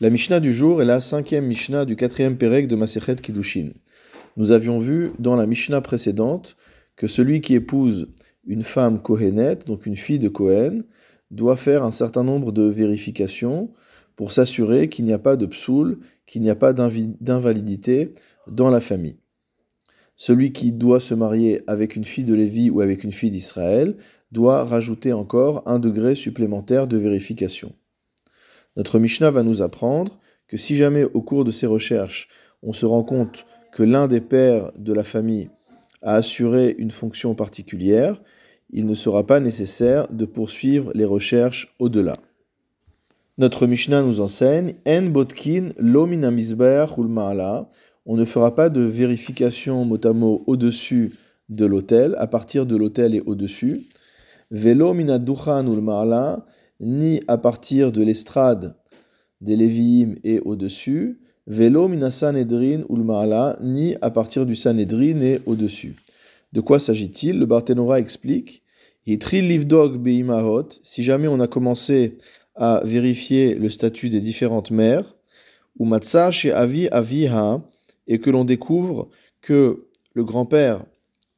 La Mishnah du jour est la cinquième Mishnah du quatrième Pérec de Masechet Kiddushin. Nous avions vu dans la Mishnah précédente que celui qui épouse une femme Kohenet, donc une fille de Kohen, doit faire un certain nombre de vérifications pour s'assurer qu'il n'y a pas de psoul, qu'il n'y a pas d'invalidité dans la famille. Celui qui doit se marier avec une fille de Lévi ou avec une fille d'Israël doit rajouter encore un degré supplémentaire de vérification. Notre Mishnah va nous apprendre que si jamais au cours de ces recherches, on se rend compte que l'un des pères de la famille a assuré une fonction particulière, il ne sera pas nécessaire de poursuivre les recherches au-delà. Notre Mishnah nous enseigne En botkin ma'ala. On ne fera pas de vérification mot à mot au-dessus de l'autel, à partir de l'autel et au-dessus. Velo mina duchan ni à partir de l'estrade des Lévi'im et au-dessus, velo mina sanedrin ulmaala, ni à partir du sanedrin et au-dessus. De quoi s'agit-il? Le Barthénora explique livdog beimahot, si jamais on a commencé à vérifier le statut des différentes mères, ou matza chez avi aviha, et que l'on découvre que le grand-père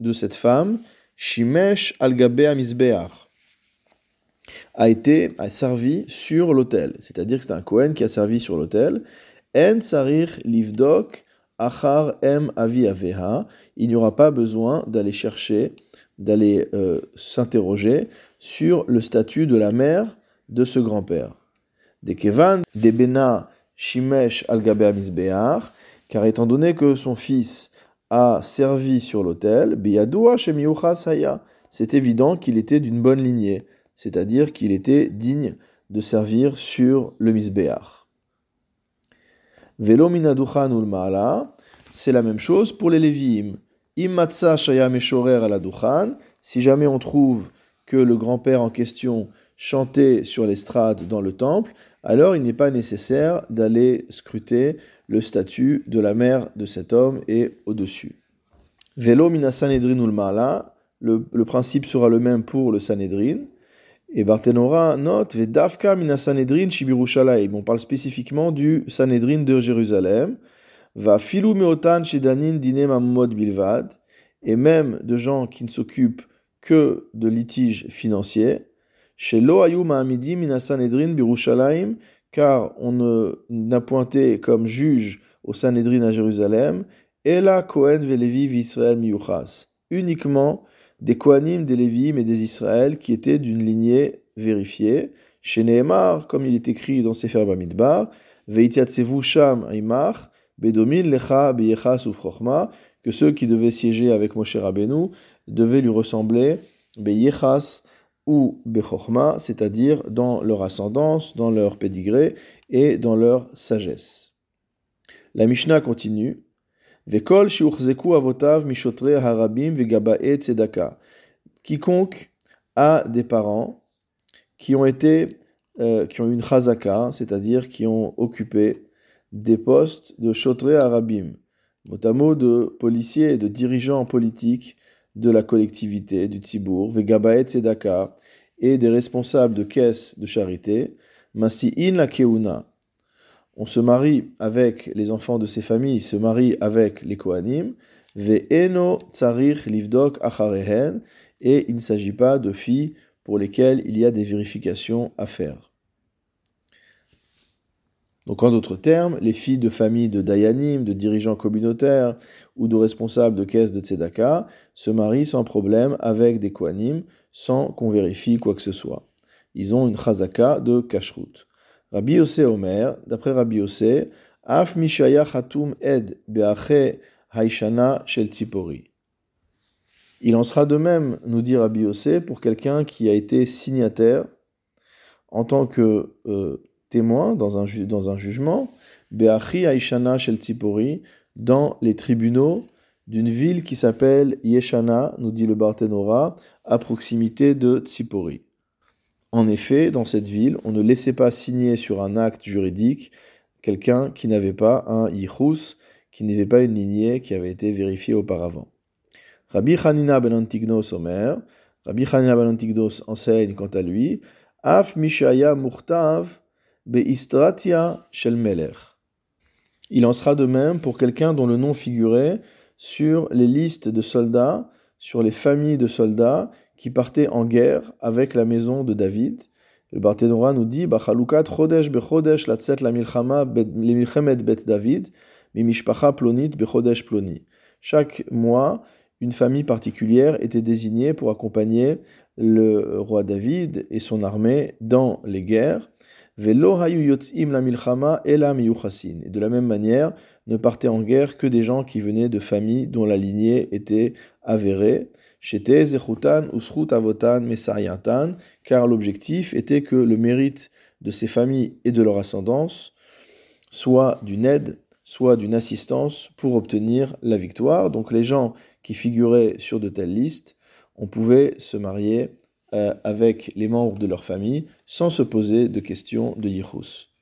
de cette femme, shimesh al-gabe a été a servi sur l'autel. C'est-à-dire que c'est un Kohen qui a servi sur l'autel. En sarir livdok achar em avi aveha. Il n'y aura pas besoin d'aller chercher, d'aller euh, s'interroger sur le statut de la mère de ce grand-père. De kevan debena shimesh al car étant donné que son fils a servi sur l'autel, biyadoua c'est évident qu'il était d'une bonne lignée c'est-à-dire qu'il était digne de servir sur le misbéach. Velo maala, c'est la même chose pour les Lévi'im. Immatsa shaya meshorer la si jamais on trouve que le grand-père en question chantait sur l'estrade dans le temple, alors il n'est pas nécessaire d'aller scruter le statut de la mère de cet homme et au-dessus. Velo mina maala, le, principe sera le même pour le Sanhedrin. Et Barthénora note Vedafka mina Sanhedrin Shibirushalayim. On parle spécifiquement du Sanhedrin de Jérusalem. Va filou meotan shedanin dinem amod bilvad. Et même de gens qui ne s'occupent que de litiges financiers. Chez Lo ayum ma'amidim mina Sanhedrin. Car on n'a pointé comme juge au Sanhedrin à Jérusalem. Ela Kohen velevi Israël miyuchas. Uniquement des Kohanim, des Lévi'im et des Israël qui étaient d'une lignée vérifiée. Chez Nehemar, comme il est écrit dans Sefer Bamidbar, Veitiatsevu Sham Aimar, Bedomin Lecha Beyechas Ufrochma, que ceux qui devaient siéger avec Moshe Rabbeinu devaient lui ressembler Beyechas ou Bechorma, c'est-à-dire dans leur ascendance, dans leur pédigré et dans leur sagesse. La Mishnah continue. Quiconque a des parents qui ont été, euh, qui ont une chazaka, c'est-à-dire qui ont occupé des postes de shotre harabim, notamment de policiers et de dirigeants politiques de la collectivité, du Tzibour, vegabaet tzedaka, et des responsables de caisses de charité, masi'in la keuna, on se marie avec les enfants de ces familles, se marie avec les Kohanim, ve'eno tsarich livdok acharehen, et il ne s'agit pas de filles pour lesquelles il y a des vérifications à faire. Donc en d'autres termes, les filles de familles de Dayanim, de dirigeants communautaires ou de responsables de caisses de Tzedaka se marient sans problème avec des Kohanim sans qu'on vérifie quoi que ce soit. Ils ont une chazaka de kashrut. Rabbi Yosef Omer, d'après Rabbi Yosef, Af Mishaya Hatum Ed Beache Haishana Shel Tzipori. Il en sera de même, nous dit Rabbi Yosef, pour quelqu'un qui a été signataire en tant que euh, témoin dans un, dans un jugement, Beachi Haishana Shel Tzipori, dans les tribunaux d'une ville qui s'appelle Yeshana, nous dit le Barthénora, à proximité de Tzipori. En effet, dans cette ville, on ne laissait pas signer sur un acte juridique quelqu'un qui n'avait pas un yichus, qui n'avait pas une lignée qui avait été vérifiée auparavant. Rabbi Hanina ben Antignos Omer, Rabbi Hanina ben Antignos enseigne quant à lui, Af Mishaya Murtav Beistratia shel Melech. Il en sera de même pour quelqu'un dont le nom figurait sur les listes de soldats, sur les familles de soldats qui partaient en guerre avec la maison de David. Le Barthénora nous dit Bachalukat chodesh bechodesh latzet la milchama milchemet bet David, mimishpacha plonit bechodesh ploni. Chaque mois, une famille particulière était désignée pour accompagner le roi David et son armée dans les guerres. Velo la Et de la même manière, ne partaient en guerre que des gens qui venaient de familles dont la lignée était avérée. Car l'objectif était que le mérite de ces familles et de leur ascendance soit d'une aide, soit d'une assistance pour obtenir la victoire. Donc les gens qui figuraient sur de telles listes, on pouvait se marier euh, avec les membres de leur famille sans se poser de questions de yichus.